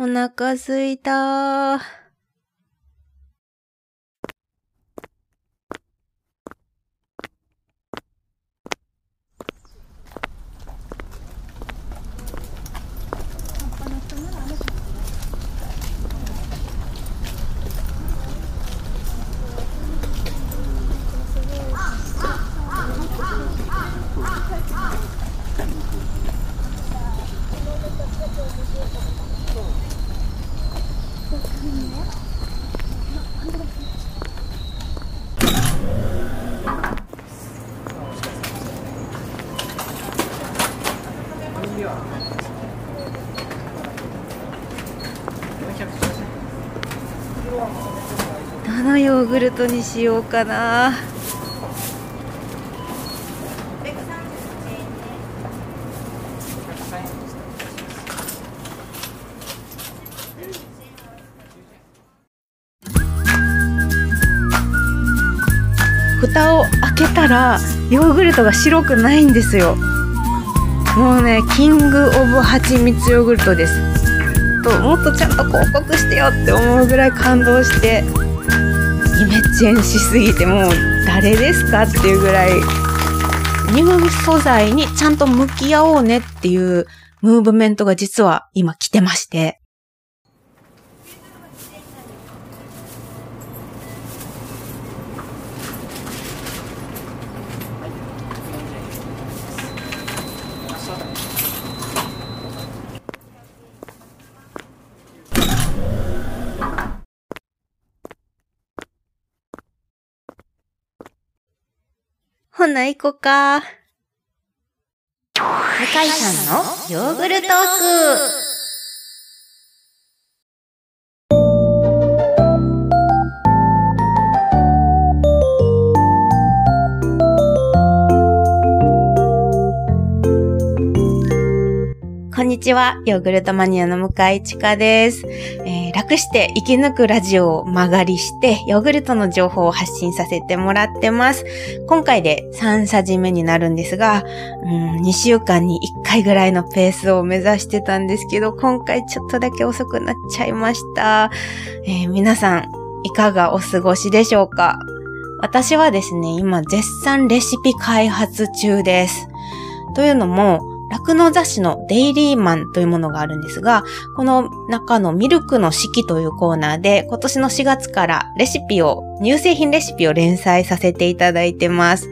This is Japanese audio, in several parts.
お腹すいたーのヨーグルトにしようかな。蓋を開けたらヨーグルトが白くないんですよ。もうねキングオブ蜂蜜ヨーグルトです。ともっとちゃんと広告してよって思うぐらい感動して。イメチェンしすぎてもう誰ですかっていうぐらい。ニュー素材にちゃんと向き合おうねっていうムーブメントが実は今来てまして。ほな、行こか。向井さんのヨーグルトーク。こんにちは。ヨーグルトマニアの向井千佳です、えーして生き抜くラジオを曲がりして、ヨーグルトの情報を発信させてもらってます。今回で3さじ目になるんですが、うん、2週間に1回ぐらいのペースを目指してたんですけど、今回ちょっとだけ遅くなっちゃいました。えー皆さん、いかがお過ごしでしょうか？私はですね、今絶賛レシピ開発中です。というのも、酪農雑誌のデイリーマンというものがあるんですが、この中のミルクの四季というコーナーで今年の4月からレシピを、乳製品レシピを連載させていただいてます。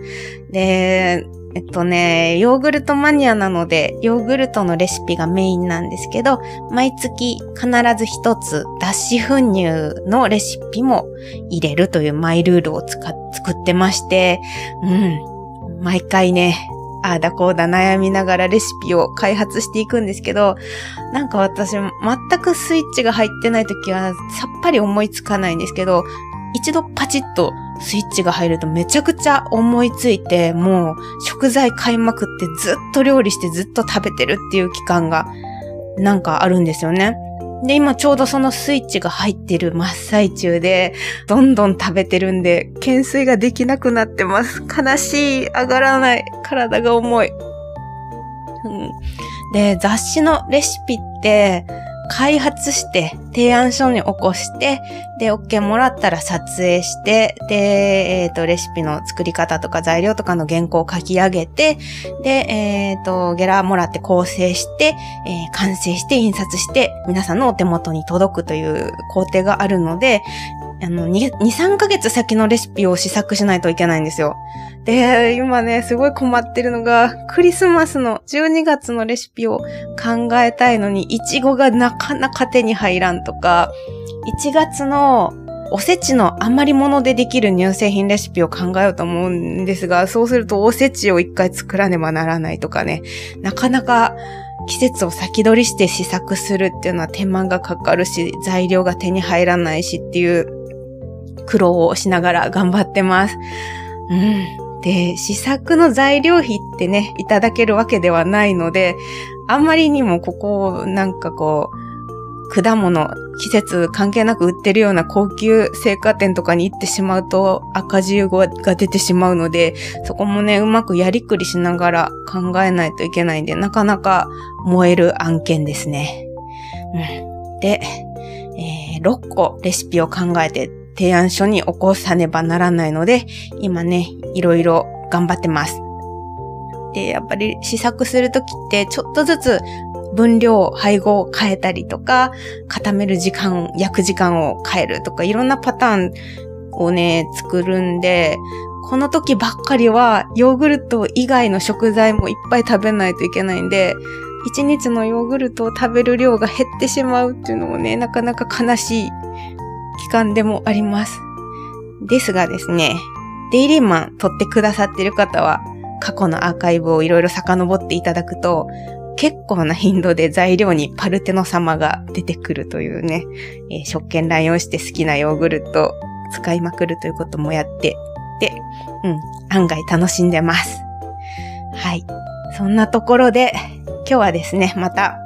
で、えっとね、ヨーグルトマニアなので、ヨーグルトのレシピがメインなんですけど、毎月必ず一つ脱脂粉乳のレシピも入れるというマイルールを使っ作ってまして、うん、毎回ね、ああだこうだ悩みながらレシピを開発していくんですけど、なんか私全くスイッチが入ってない時はさっぱり思いつかないんですけど、一度パチッとスイッチが入るとめちゃくちゃ思いついて、もう食材買いまくってずっと料理してずっと食べてるっていう期間がなんかあるんですよね。で、今ちょうどそのスイッチが入ってる真っ最中で、どんどん食べてるんで、懸垂ができなくなってます。悲しい。上がらない。体が重い。うん、で、雑誌のレシピって、開発して、提案書に起こして、で、OK もらったら撮影して、で、えっ、と、レシピの作り方とか材料とかの原稿を書き上げて、で、えっ、と、ゲラーもらって構成して、えー完成して印刷して、皆さんのお手元に届くという工程があるので、あの、2、3ヶ月先のレシピを試作しないといけないんですよ。で、今ね、すごい困ってるのが、クリスマスの12月のレシピを考えたいのに、いちごがなかなか手に入らんとか、1月のおせちの余り物でできる乳製品レシピを考えようと思うんですが、そうするとおせちを一回作らねばならないとかね、なかなか季節を先取りして試作するっていうのは手間がかかるし、材料が手に入らないしっていう苦労をしながら頑張ってます。うん。で、試作の材料費ってね、いただけるわけではないので、あんまりにもここをなんかこう、果物、季節関係なく売ってるような高級青果店とかに行ってしまうと赤字が出てしまうので、そこもね、うまくやりくりしながら考えないといけないんで、なかなか燃える案件ですね。うん。で、えー、6個レシピを考えて提案書に起こさねばならないので、今ね、いろいろ頑張ってます。で、やっぱり試作するときってちょっとずつ分量、配合を変えたりとか、固める時間、焼く時間を変えるとか、いろんなパターンをね、作るんで、この時ばっかりはヨーグルト以外の食材もいっぱい食べないといけないんで、一日のヨーグルトを食べる量が減ってしまうっていうのもね、なかなか悲しい期間でもあります。ですがですね、デイリーマン撮ってくださってる方は、過去のアーカイブをいろいろ遡っていただくと、結構な頻度で材料にパルテノ様が出てくるというね、えー、食券乱用して好きなヨーグルト使いまくるということもやってで、うん、案外楽しんでます。はい。そんなところで、今日はですね、また、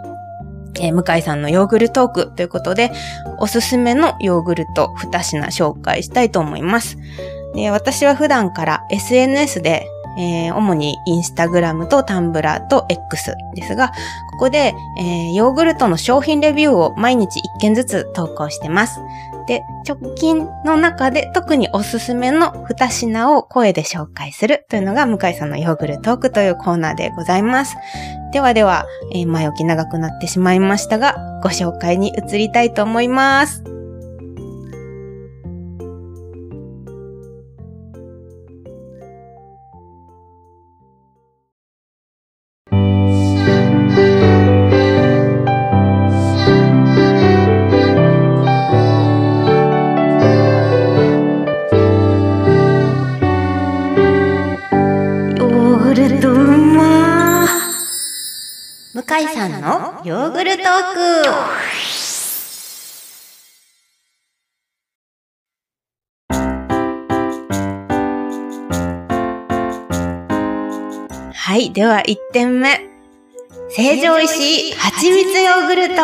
えー、向井さんのヨーグルトークということで、おすすめのヨーグルト2品紹介したいと思います。で私は普段から SNS でえー、主にインスタグラムとタンブラーと X ですが、ここで、えー、ヨーグルトの商品レビューを毎日1件ずつ投稿してます。で、直近の中で特におすすめの2品を声で紹介するというのが向井さんのヨーグルトークというコーナーでございます。ではでは、えー、前置き長くなってしまいましたが、ご紹介に移りたいと思います。はい。では、1点目。成城石井蜂蜜ヨーグルト。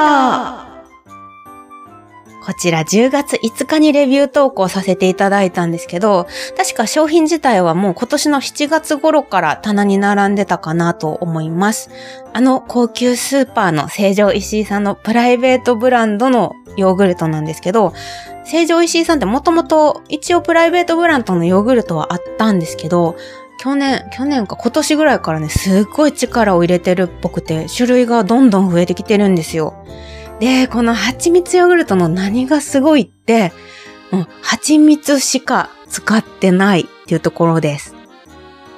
こちら10月5日にレビュー投稿させていただいたんですけど、確か商品自体はもう今年の7月頃から棚に並んでたかなと思います。あの高級スーパーの成城石井さんのプライベートブランドのヨーグルトなんですけど、成城石井さんってもともと一応プライベートブランドのヨーグルトはあったんですけど、去年、去年か今年ぐらいからね、すっごい力を入れてるっぽくて、種類がどんどん増えてきてるんですよ。で、この蜂蜜ヨーグルトの何がすごいって、もう蜂蜜しか使ってないっていうところです。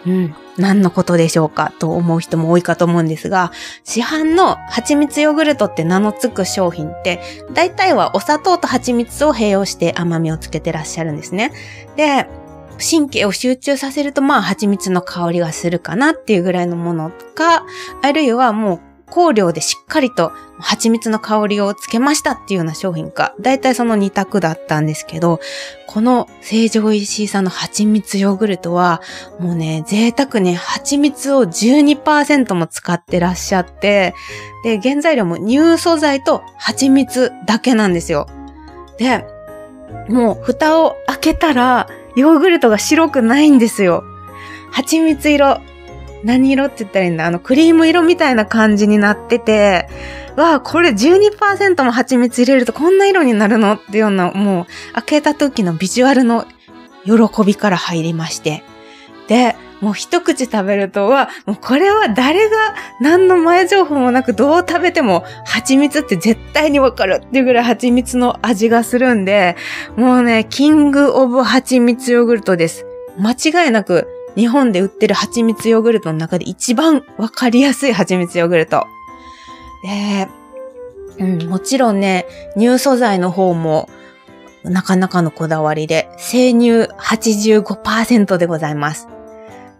うん。何のことでしょうかと思う人も多いかと思うんですが、市販の蜂蜜ヨーグルトって名の付く商品って、大体はお砂糖と蜂蜜を併用して甘みをつけてらっしゃるんですね。で、神経を集中させると、まあ、蜂蜜の香りがするかなっていうぐらいのものか、あるいはもう香料でしっかりと蜂蜜の香りをつけましたっていうような商品か、だいたいその2択だったんですけど、この成城石井さんの蜂蜜ヨーグルトは、もうね、贅沢に蜂蜜を12%も使ってらっしゃって、で、原材料も乳素材と蜂蜜だけなんですよ。で、もう蓋を開けたら、ヨーグルトが白くないんですよ。蜂蜜色。何色って言ったらいいんだあの、クリーム色みたいな感じになってて、わあ、これ12%も蜂蜜入れるとこんな色になるのっていうような、もう、開けた時のビジュアルの喜びから入りまして。で、もう一口食べるとは、もうこれは誰が何の前情報もなくどう食べても蜂蜜って絶対にわかるっていうぐらい蜂蜜の味がするんで、もうね、キングオブ蜂蜜ヨーグルトです。間違いなく日本で売ってる蜂蜜ヨーグルトの中で一番わかりやすい蜂蜜ヨーグルト。で、うん、もちろんね、乳素材の方もなかなかのこだわりで、生乳85%でございます。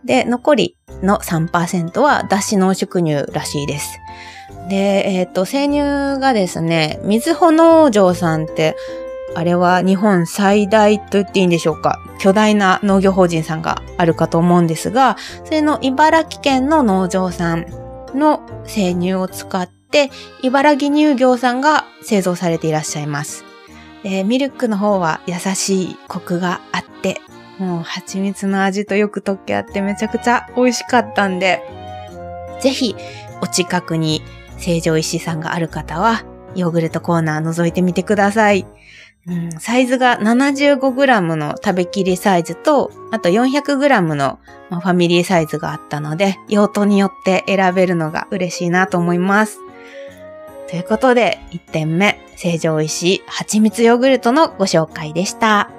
で、残りの3%は脱脂濃縮乳らしいです。で、えっ、ー、と、生乳がですね、水穂農場さんってあれは日本最大と言っていいんでしょうか。巨大な農業法人さんがあるかと思うんですが、それの茨城県の農場さんの生乳を使って、茨城乳業さんが製造されていらっしゃいます。でミルクの方は優しいコクがあって、もう蜂蜜の味とよく溶け合ってめちゃくちゃ美味しかったんで、ぜひお近くに成城石井さんがある方はヨーグルトコーナー覗いてみてください。うん、サイズが 75g の食べきりサイズと、あと 400g のファミリーサイズがあったので、用途によって選べるのが嬉しいなと思います。ということで、1点目、成城石井蜂蜜ヨーグルトのご紹介でした。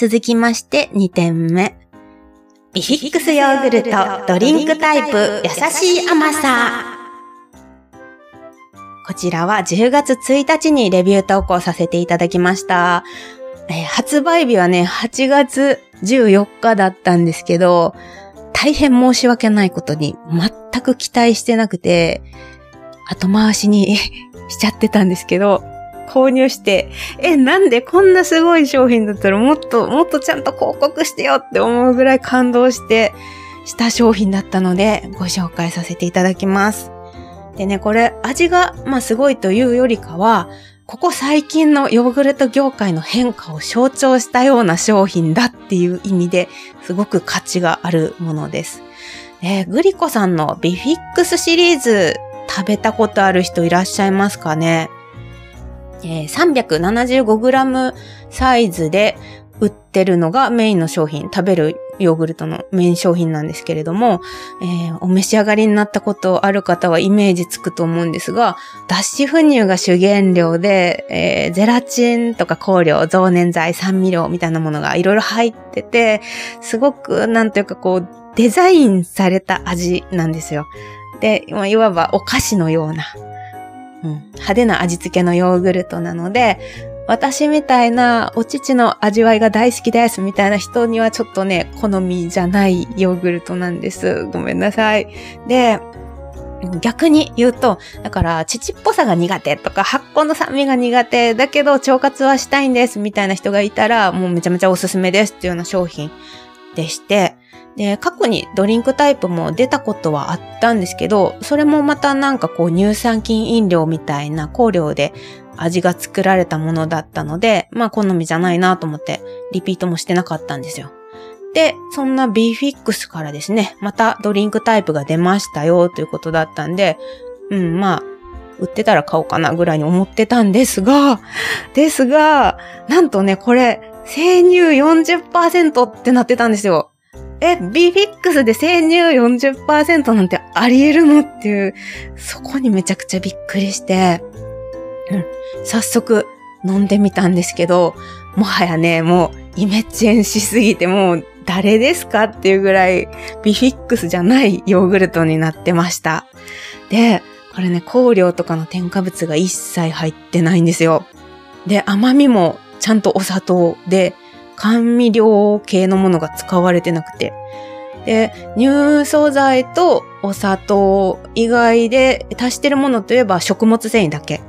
続きまして2点目。ビフィックスヨーグルトドリンクタイプ優しい甘さ。こちらは10月1日にレビュー投稿させていただきました。えー、発売日はね、8月14日だったんですけど、大変申し訳ないことに全く期待してなくて、後回しに しちゃってたんですけど、購入して、え、なんでこんなすごい商品だったらもっと、もっとちゃんと広告してよって思うぐらい感動して、した商品だったので、ご紹介させていただきます。でね、これ、味が、まあ、すごいというよりかは、ここ最近のヨーグルト業界の変化を象徴したような商品だっていう意味ですごく価値があるものです。えグリコさんのビフィックスシリーズ食べたことある人いらっしゃいますかね？えー、375g サイズで売ってるのがメインの商品、食べるヨーグルトのメイン商品なんですけれども、えー、お召し上がりになったことある方はイメージつくと思うんですが、脱脂粉乳が主原料で、えー、ゼラチンとか香料、増粘剤、酸味料みたいなものがいろいろ入ってて、すごくなんというかこう、デザインされた味なんですよ。で、いわばお菓子のようなうん、派手な味付けのヨーグルトなので、私みたいなお乳の味わいが大好きですみたいな人にはちょっとね、好みじゃないヨーグルトなんです。ごめんなさい。で、逆に言うと、だから、乳っぽさが苦手とか、発酵の酸味が苦手だけど、腸活はしたいんですみたいな人がいたら、もうめちゃめちゃおすすめですっていうような商品でして、で、過去にドリンクタイプも出たことはあったんですけど、それもまたなんかこう乳酸菌飲料みたいな香料で味が作られたものだったので、まあ好みじゃないなと思ってリピートもしてなかったんですよ。で、そんな b フィックスからですね、またドリンクタイプが出ましたよということだったんで、うん、まあ、売ってたら買おうかなぐらいに思ってたんですが、ですが、なんとね、これ、生乳40%ってなってたんですよ。え、ビフィックスで生乳40%なんてあり得るのっていう、そこにめちゃくちゃびっくりして、うん、早速飲んでみたんですけど、もはやね、もうイメチェンしすぎてもう誰ですかっていうぐらいビフィックスじゃないヨーグルトになってました。で、これね、香料とかの添加物が一切入ってないんですよ。で、甘みもちゃんとお砂糖で、甘味料系のものが使われてなくて。で、乳素剤とお砂糖以外で足してるものといえば食物繊維だけっ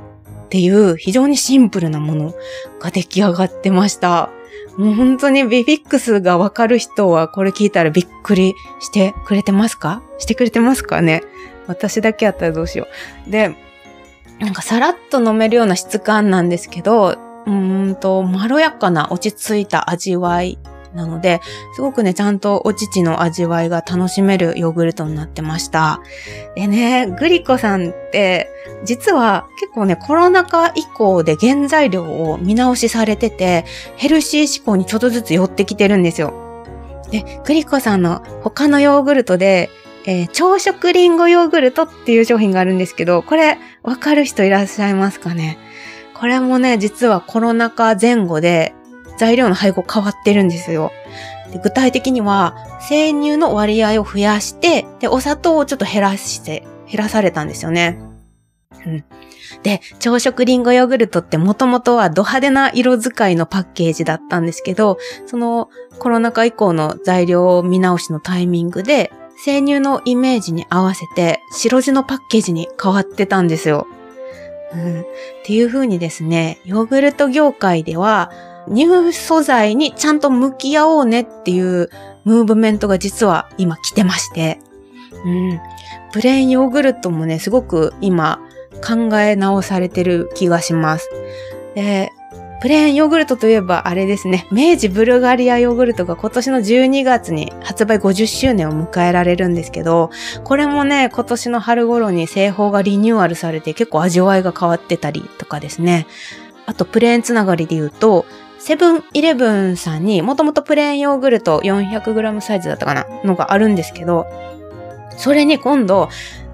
ていう非常にシンプルなものが出来上がってました。もう本当にビフィックスがわかる人はこれ聞いたらびっくりしてくれてますか？してくれてますかね？私だけやったらどうしよう。で、なんかさらっと飲めるような質感なんですけど、うんと、まろやかな落ち着いた味わいなので、すごくね、ちゃんとお乳の味わいが楽しめるヨーグルトになってました。でね、グリコさんって、実は結構ね、コロナ禍以降で原材料を見直しされてて、ヘルシー志向にちょっとずつ寄ってきてるんですよ。で、グリコさんの他のヨーグルトで、えー、朝食リンゴヨーグルトっていう商品があるんですけど、これ、わかる人いらっしゃいますかね？これもね、実はコロナ禍前後で材料の配合変わってるんですよ。で具体的には、生乳の割合を増やして、で、お砂糖をちょっと減らして、減らされたんですよね。うん。で、朝食リンゴヨーグルトってもともとはド派手な色使いのパッケージだったんですけど、そのコロナ禍以降の材料見直しのタイミングで、生乳のイメージに合わせて白地のパッケージに変わってたんですよ。うん、っていう風にですね、ヨーグルト業界では、乳素材にちゃんと向き合おうねっていうムーブメントが実は今来てまして、うん、プレーンヨーグルトもね、すごく今考え直されてる気がします。で、プレーンヨーグルトといえばあれですね、明治ブルガリアヨーグルトが今年の12月に発売50周年を迎えられるんですけど、これもね、今年の春頃に製法がリニューアルされて結構味わいが変わってたりとかですね。あとプレーンつながりで言うと、セブンイレブンさんにもともとプレーンヨーグルト 400g サイズだったかなのがあるんですけど、それに今度、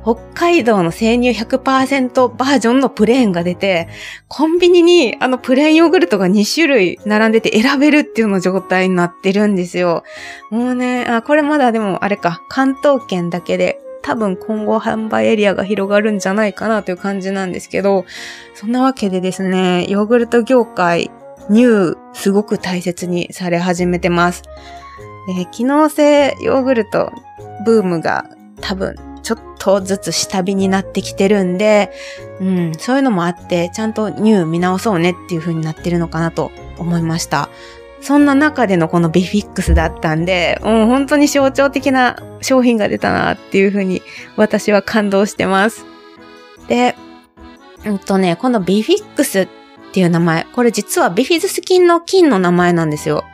北海道の生乳100%バージョンのプレーンが出て、コンビニにあのプレーンヨーグルトが2種類並んでて選べるっていうの状態になってるんですよ。もうね、あ、これまだでもあれか、関東圏だけで多分今後販売エリアが広がるんじゃないかなという感じなんですけど、そんなわけでですね、ヨーグルト業界、乳、すごく大切にされ始めてます。で機能性ヨーグルトブームが多分ちょっとずつ下火になってきてるんで、うん、そういうのもあって、ちゃんと乳見直そうねっていう風になってるのかなと思いました。そんな中でのこのビフィックスだったんで、もう本当に象徴的な商品が出たなっていう風に私は感動してます。で、うんとね、このビフィックスっていう名前、これ実はビフィズス菌の菌の名前なんですよ。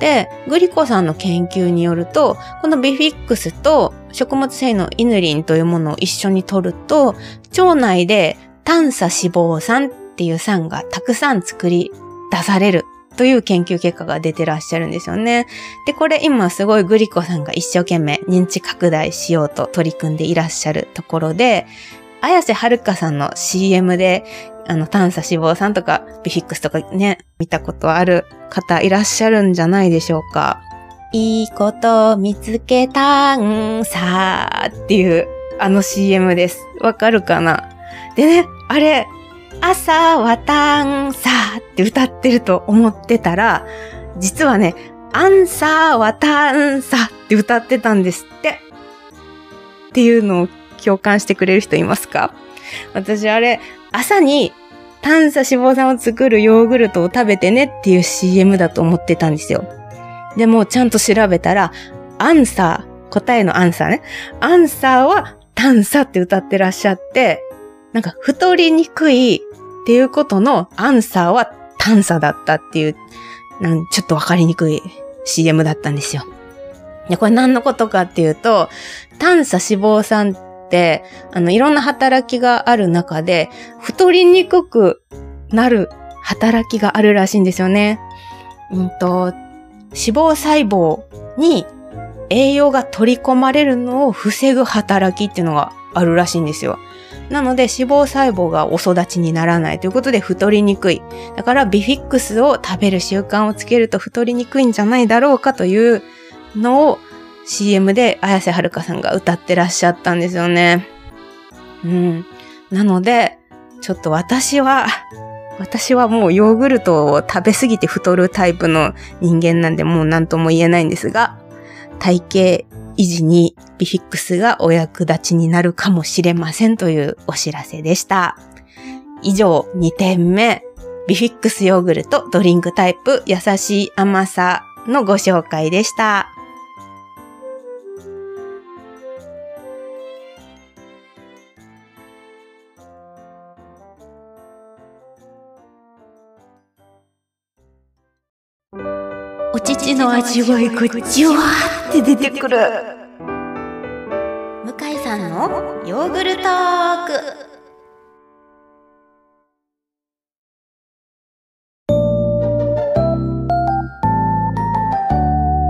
で、グリコさんの研究によると、このビフィックスと食物繊維のイヌリンというものを一緒に取ると、腸内で炭素脂肪酸っていう酸がたくさん作り出されるという研究結果が出てらっしゃるんですよね。で、これ今すごいグリコさんが一生懸命認知拡大しようと取り組んでいらっしゃるところで、綾瀬はるかさんの CM で、あの、炭素脂肪酸とかビフィックスとかね、見たことある方いらっしゃるんじゃないでしょうか。いいこと見つけたんさーっていうあの CM です。わかるかな？でね、あれ、朝はたんさーって歌ってると思ってたら、実はね、アンサーはたんさって歌ってたんですって。っていうのを共感してくれる人いますか？私あれ、朝に炭素脂肪酸を作るヨーグルトを食べてねっていう CM だと思ってたんですよ。でもちゃんと調べたら、アンサー、答えのアンサーね。アンサーは炭素って歌ってらっしゃって、なんか太りにくいっていうことのアンサーは炭素だったっていう、なんちょっとわかりにくい CM だったんですよ。で、これ何のことかっていうと、炭素脂肪酸って、あの、いろんな働きがある中で、太りにくくなる働きがあるらしいんですよね。うんと、脂肪細胞に栄養が取り込まれるのを防ぐ働きっていうのがあるらしいんですよ。なので脂肪細胞がお育ちにならないということで太りにくい。だからビフィックスを食べる習慣をつけると太りにくいんじゃないだろうかというのを CM で綾瀬はるかさんが歌ってらっしゃったんですよね。うん。なので、ちょっと私は私はもうヨーグルトを食べ過ぎて太るタイプの人間なんでもう何とも言えないんですが、体型維持にビフィックスがお役立ちになるかもしれませんというお知らせでした。以上2点目、ビフィックスヨーグルトドリンクタイプ優しい甘さのご紹介でした。お乳の味わいがじわーって出てくる向井さんのヨーグルトーク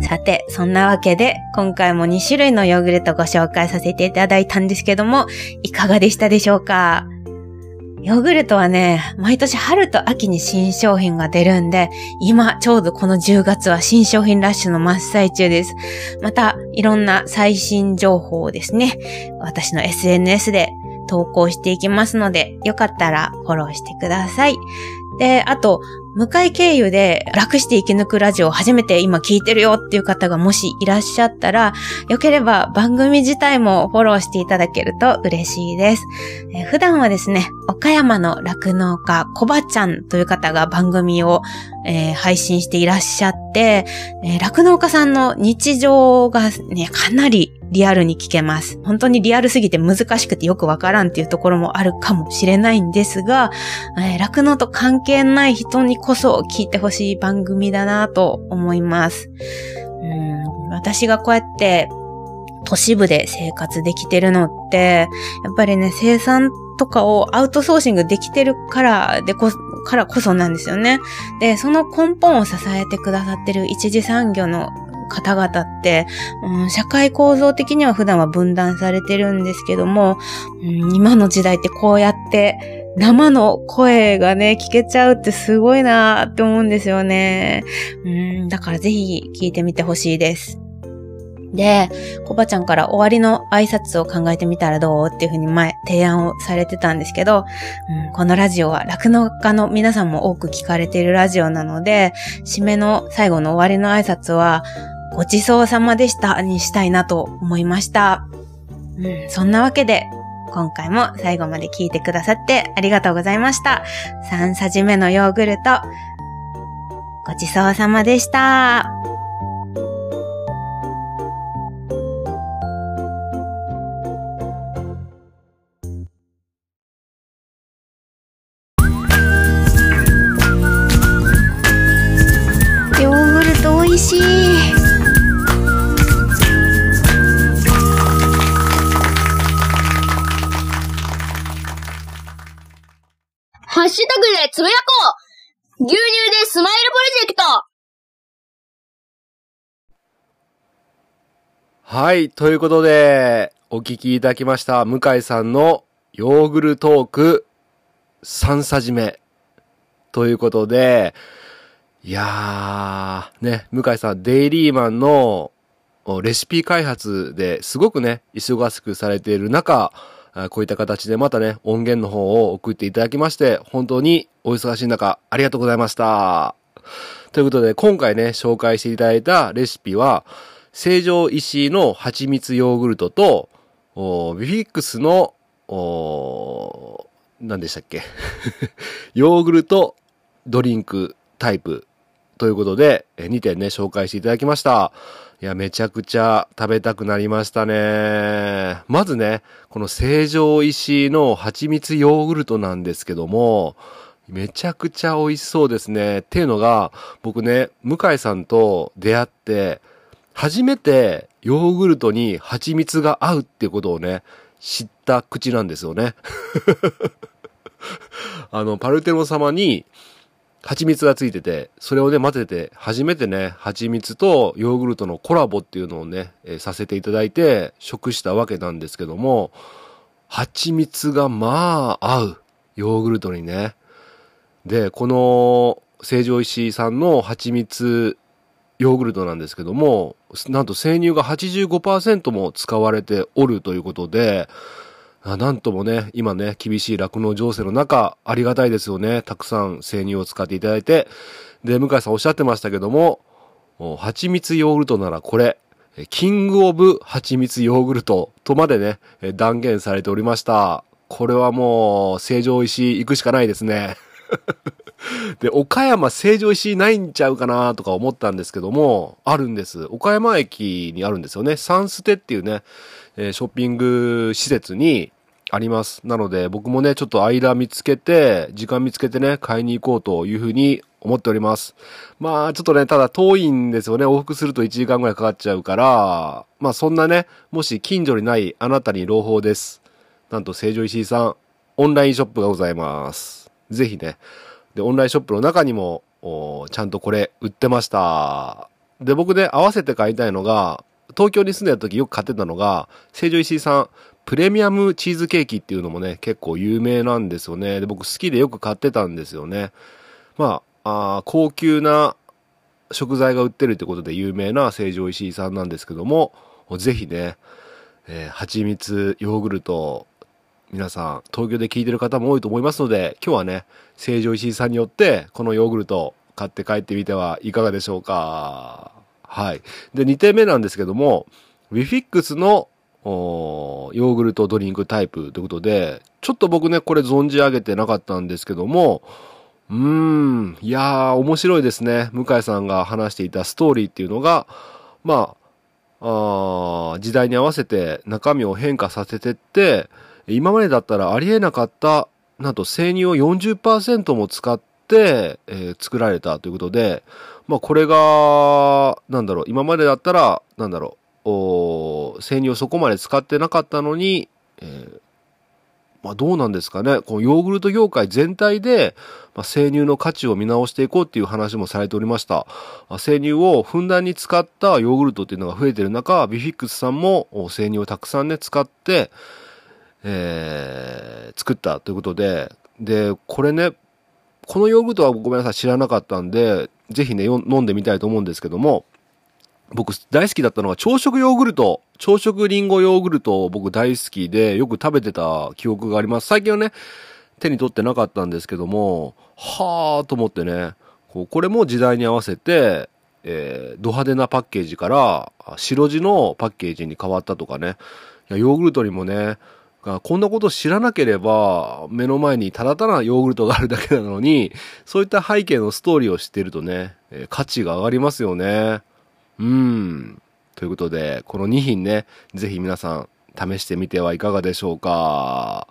さて、そんなわけで、今回も2種類のヨーグルトご紹介させていただいたんですけども、いかがでしたでしょうかヨーグルトはね、毎年春と秋に新商品が出るんで、今ちょうどこの10月は新商品ラッシュの真っ最中です。また、いろんな最新情報をですね、私の SNS で投稿していきますので、よかったらフォローしてください。で、あと、向かい経由で楽して生き抜くラジオを初めて今聞いてるよっていう方がもしいらっしゃったら、よければ番組自体もフォローしていただけると嬉しいです。え普段はですね、岡山の酪農家、コバちゃんという方が番組を、えー、配信していらっしゃって、酪、えー、農家さんの日常がね、かなりリアルに聞けます。本当にリアルすぎて難しくてよくわからんっていうところもあるかもしれないんですが、えー、酪農と関係ない人にこそ聞いてほしい番組だなと思います。うん私がこうやって都市部で生活できてるのって、やっぱりね、生産とかをアウトソーシングできてるからでこ、からこそなんですよね。で、その根本を支えてくださってる一次産業の方々って、うん、社会構造的には普段は分断されてるんですけども、うん、今の時代ってこうやって生の声がね、聞けちゃうってすごいなーって思うんですよね。うん、だからぜひ聞いてみてほしいです。で、コバちゃんから終わりの挨拶を考えてみたらどうっていうふうに前、提案をされてたんですけど、うん、このラジオは酪農家の皆さんも多く聞かれているラジオなので、締めの最後の終わりの挨拶は、ごちそうさまでしたにしたいなと思いました。うん、そんなわけで、今回も最後まで聞いてくださってありがとうございました。3さじ目のヨーグルト、ごちそうさまでした。ハッシュタグでつぶやこう牛乳でスマイルプロジェクトはい。ということで、お聞きいただきました、向井さんのヨーグルトーク3さじ目。ということで、いやー、ね、向井さん、デイリーマンのレシピ開発ですごくね、忙しくされている中、こういった形でまたね、音源の方を送っていただきまして、本当にお忙しい中、ありがとうございました。ということで、今回ね、紹介していただいたレシピは、成城石井の蜂蜜ヨーグルトと、ビフィックスの、何でしたっけ？ヨーグルトドリンクタイプということで、2点ね、紹介していただきました。いや、めちゃくちゃ食べたくなりましたね。まずね、この成城石の蜂蜜ヨーグルトなんですけども、めちゃくちゃ美味しそうですね。っていうのが、僕ね、向井さんと出会って、初めてヨーグルトに蜂蜜が合うってことをね、知った口なんですよね。あの、パルテノ様に蜂蜜がついてて、それをね、混ぜて、初めてね、蜂蜜とヨーグルトのコラボっていうのをね、えー、させていただいて、食したわけなんですけども、蜂蜜がまあ合う。ヨーグルトにね。で、この、成城石井さんの蜂蜜ヨーグルトなんですけども、なんと生乳が85%も使われておるということで、なんともね、今ね、厳しい酪農情勢の中、ありがたいですよね。たくさん生乳を使っていただいて。で、向井さんおっしゃってましたけども、蜂蜜ヨーグルトならこれ、キングオブ蜂蜜ヨーグルトとまでね、断言されておりました。これはもう、成城石行くしかないですね。で、岡山成城石井ないんちゃうかなとか思ったんですけども、あるんです。岡山駅にあるんですよね。サンステっていうね、えー、ショッピング施設にあります。なので、僕もね、ちょっと間見つけて、時間見つけてね、買いに行こうというふうに思っております。まあ、ちょっとね、ただ遠いんですよね。往復すると1時間ぐらいかかっちゃうから、まあそんなね、もし近所にないあなたに朗報です。なんと、成城石井さん、オンラインショップがございます。ぜひね、で、オンラインショップの中にも、ちゃんとこれ売ってました。で、僕で合わせて買いたいのが、東京に住んでた時よく買ってたのが、成城石井さん、プレミアムチーズケーキっていうのもね、結構有名なんですよね。で、僕好きでよく買ってたんですよね。まあ、あ高級な食材が売ってるってことで有名な成城石井さんなんですけども、ぜひね、えー、蜂蜜ヨーグルト皆さん、東京で聞いてる方も多いと思いますので、今日はね、成城石井さんによって、このヨーグルト買って帰ってみてはいかがでしょうか。はい。で、2点目なんですけども、ウィフィックスのヨーグルトドリンクタイプということで、ちょっと僕ね、これ存じ上げてなかったんですけども、うーん、いやー、面白いですね。向井さんが話していたストーリーっていうのが、まあ、あ時代に合わせて中身を変化させてって、今までだったらありえなかった、なんと生乳を40%も使って、えー、作られたということで、まあこれが、なんだろう、今までだったら、なんだろう、生乳をそこまで使ってなかったのに、えー、まあどうなんですかね。このヨーグルト業界全体で、まあ、生乳の価値を見直していこうっていう話もされておりました。生乳をふんだんに使ったヨーグルトっていうのが増えてる中、ビフィックスさんも生乳をたくさんね、使って、えー、作ったということで、で、これね、このヨーグルトはごめんなさい、知らなかったんで、ぜひね、飲んでみたいと思うんですけども、僕大好きだったのは朝食ヨーグルト。朝食リンゴヨーグルト僕大好きでよく食べてた記憶があります。最近はね、手に取ってなかったんですけども、はぁと思ってね、こうこれも時代に合わせて、えー、ド派手なパッケージから白地のパッケージに変わったとかね。ヨーグルトにもね、こんなこと知らなければ、目の前にただただヨーグルトがあるだけなのに、そういった背景のストーリーを知っているとね、え、価値が上がりますよね。うん。ということで、この2品ね、ぜひ皆さん試してみてはいかがでしょうか。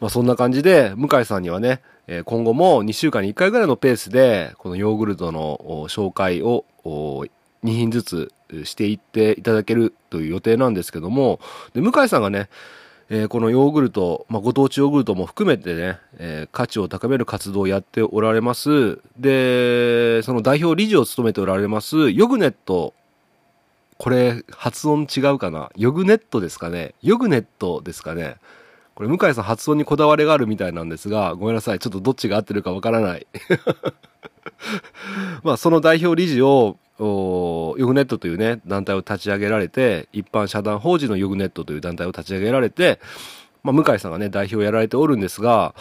まあそんな感じで、向井さんにはね、今後も2週間に1回ぐらいのペースで、このヨーグルトの紹介を2品ずつしていっていただけるという予定なんですけども、で向井さんがね、えー、このヨーグルト、まあ、ご当地ヨーグルトも含めてね、えー、価値を高める活動をやっておられます。で、その代表理事を務めておられます、ヨグネット。これ、発音違うかな？ヨグネットですかね？ヨグネットですかね？これ、向井さん発音にこだわりがあるみたいなんですが、ごめんなさい。ちょっとどっちが合ってるかわからない。まあ、その代表理事を、ヨグネットというね、団体を立ち上げられて、一般社団法人のヨグネットという団体を立ち上げられて、まあ、向井さんがね、代表をやられておるんですが、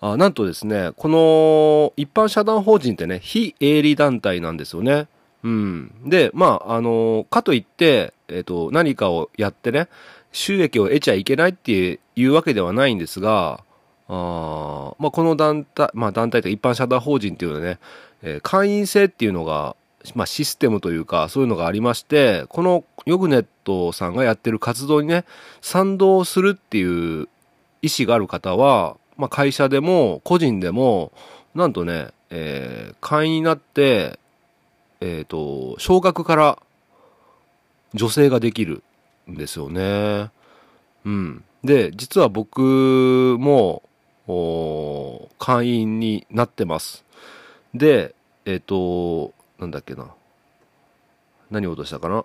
あなんとですね、この一般社団法人ってね、非営利団体なんですよね。うん。で、まあ、あの、かといって、えっ、ー、と、何かをやってね、収益を得ちゃいけないっていうわけではないんですが、あまあ、この団体、まあ、団体と一般社団法人っていうのはね、えー、会員制っていうのがまあ、システムというか、そういうのがありまして、このヨグネットさんがやってる活動にね、賛同するっていう意思がある方は、まあ、会社でも、個人でも、なんとね、えー、会員になって、えっ、ー、と、昇格から女性ができるんですよね。うん。で、実は僕も、会員になってます。で、えっ、ー、と、なんだっけな。何を落としたかな。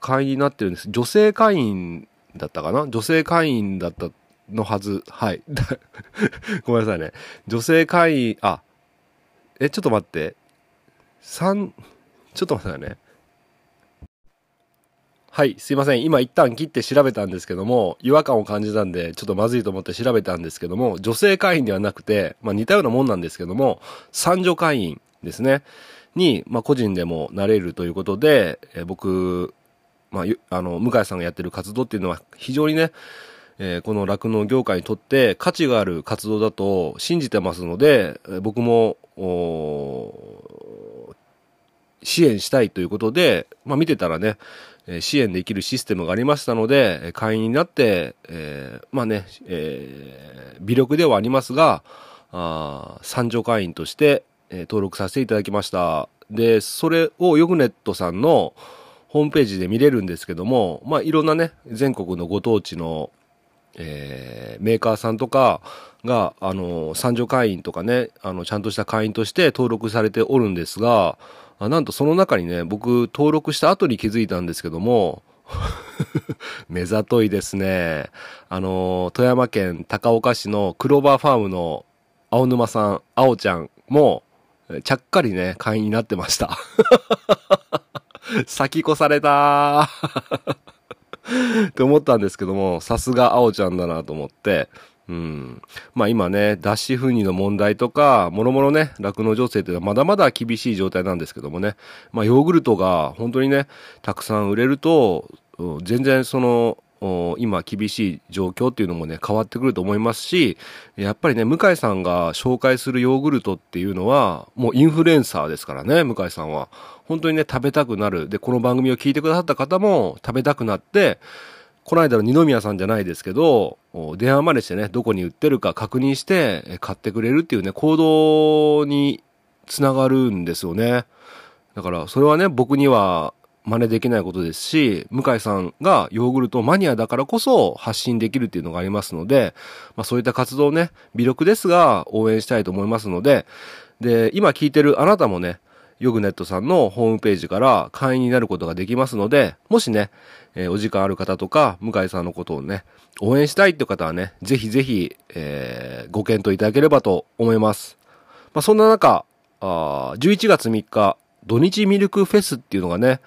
会員になってるんです。女性会員だったかな女性会員だったのはず。はい。ごめんなさいね。女性会員、あ、え、ちょっと待って。3、ちょっと待ってね。はい、すいません。今一旦切って調べたんですけども、違和感を感じたんで、ちょっとまずいと思って調べたんですけども、女性会員ではなくて、まあ似たようなもんなんですけども、三女会員ですね。に、まあ、個人でもなれるということで、えー、僕、まあ、あの、向井さんがやってる活動っていうのは非常にね、えー、この酪農業界にとって価値がある活動だと信じてますので、え、僕も、支援したいということで、まあ、見てたらね、え支援できるシステムがありましたので、会員になって、えー、まあね、えー、微力ではありますが、あ参助会員として、えー、登録させていただきました。で、それをヨグネットさんのホームページで見れるんですけども、まあ、いろんなね、全国のご当地の、えー、メーカーさんとかが、あの、参助会員とかね、あの、ちゃんとした会員として登録されておるんですが、なんとその中にね、僕登録した後に気づいたんですけども、目ざといですね。あの、富山県高岡市のクローバーファームの青沼さん、青ちゃんも、ちゃっかりね、会員になってました。先越された って思ったんですけども、さすが青ちゃんだなと思って、うん。まあ今ね、脱脂粉乳の問題とか、もろもろね、酪農情勢っていうのはまだまだ厳しい状態なんですけどもね、まあヨーグルトが本当にね、たくさん売れると、全然その、今厳しい状況っていうのもね、変わってくると思いますし、やっぱりね、向井さんが紹介するヨーグルトっていうのは、もうインフルエンサーですからね、向井さんは。本当にね、食べたくなる。で、この番組を聞いてくださった方も食べたくなって、この間の二宮さんじゃないですけど、電話までしてね、どこに売ってるか確認して買ってくれるっていうね、行動につながるんですよね。だから、それはね、僕には真似できないことですし、向井さんがヨーグルトマニアだからこそ発信できるっていうのがありますので、まあそういった活動をね、微力ですが応援したいと思いますので、で、今聞いてるあなたもね、ヨグネットさんのホームページから会員になることができますので、もしね、えー、お時間ある方とか、向井さんのことをね、応援したいって方はね、ぜひぜひ、えー、ご検討いただければと思います。まあ、そんな中、あ11月3日、土日ミルクフェスっていうのがね、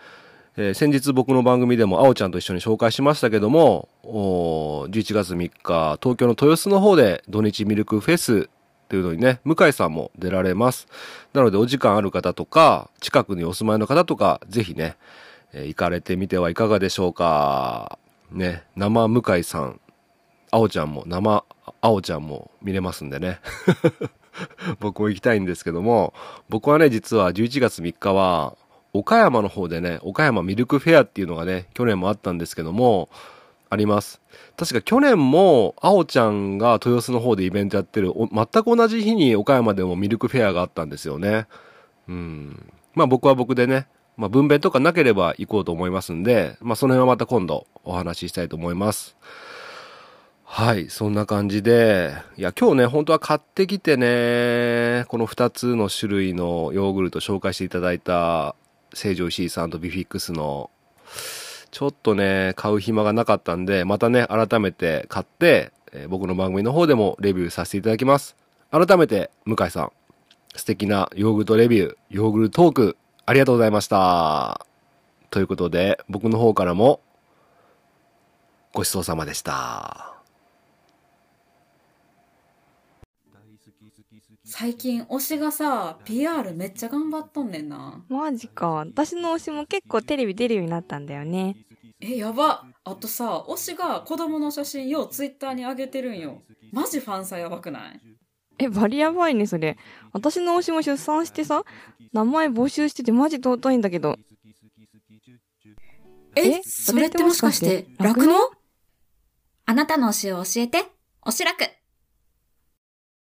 えー、先日僕の番組でもあおちゃんと一緒に紹介しましたけども、11月3日、東京の豊洲の方で土日ミルクフェスっていうのにね、向井さんも出られます。なのでお時間ある方とか、近くにお住まいの方とか、ぜひね、えー、行かれてみてはいかがでしょうか。ね、生向井さん、あおちゃんも、生あおちゃんも見れますんでね。僕も行きたいんですけども、僕はね、実は11月3日は、岡山の方でね、岡山ミルクフェアっていうのがね、去年もあったんですけども、あります。確か去年も、あおちゃんが豊洲の方でイベントやってる、全く同じ日に岡山でもミルクフェアがあったんですよね。うん。まあ僕は僕でね、まあ分娩とかなければ行こうと思いますんで、まあその辺はまた今度お話ししたいと思います。はい、そんな感じで、いや、今日ね、本当は買ってきてね、この2つの種類のヨーグルト紹介していただいた成城石井さんとビフィックスの、ちょっとね、買う暇がなかったんで、またね、改めて買って、えー、僕の番組の方でもレビューさせていただきます。改めて、向井さん、素敵なヨーグルトレビュー、ヨーグルトーク、ありがとうございました。ということで、僕の方からも、ごちそうさまでした。最近推しがさ PR めっちゃ頑張っとんねんな。マジか。私の推しも結構テレビ出るようになったんだよね。えやば。あとさ推しが子供の写真ようツイッターに上げてるんよ。マジファンさやばくない？えバリやばいねそれ。私の推しも出産してさ名前募集しててマジ尊いんだけど。えそれってもしかして楽の？あなたの推しを教えて。推し楽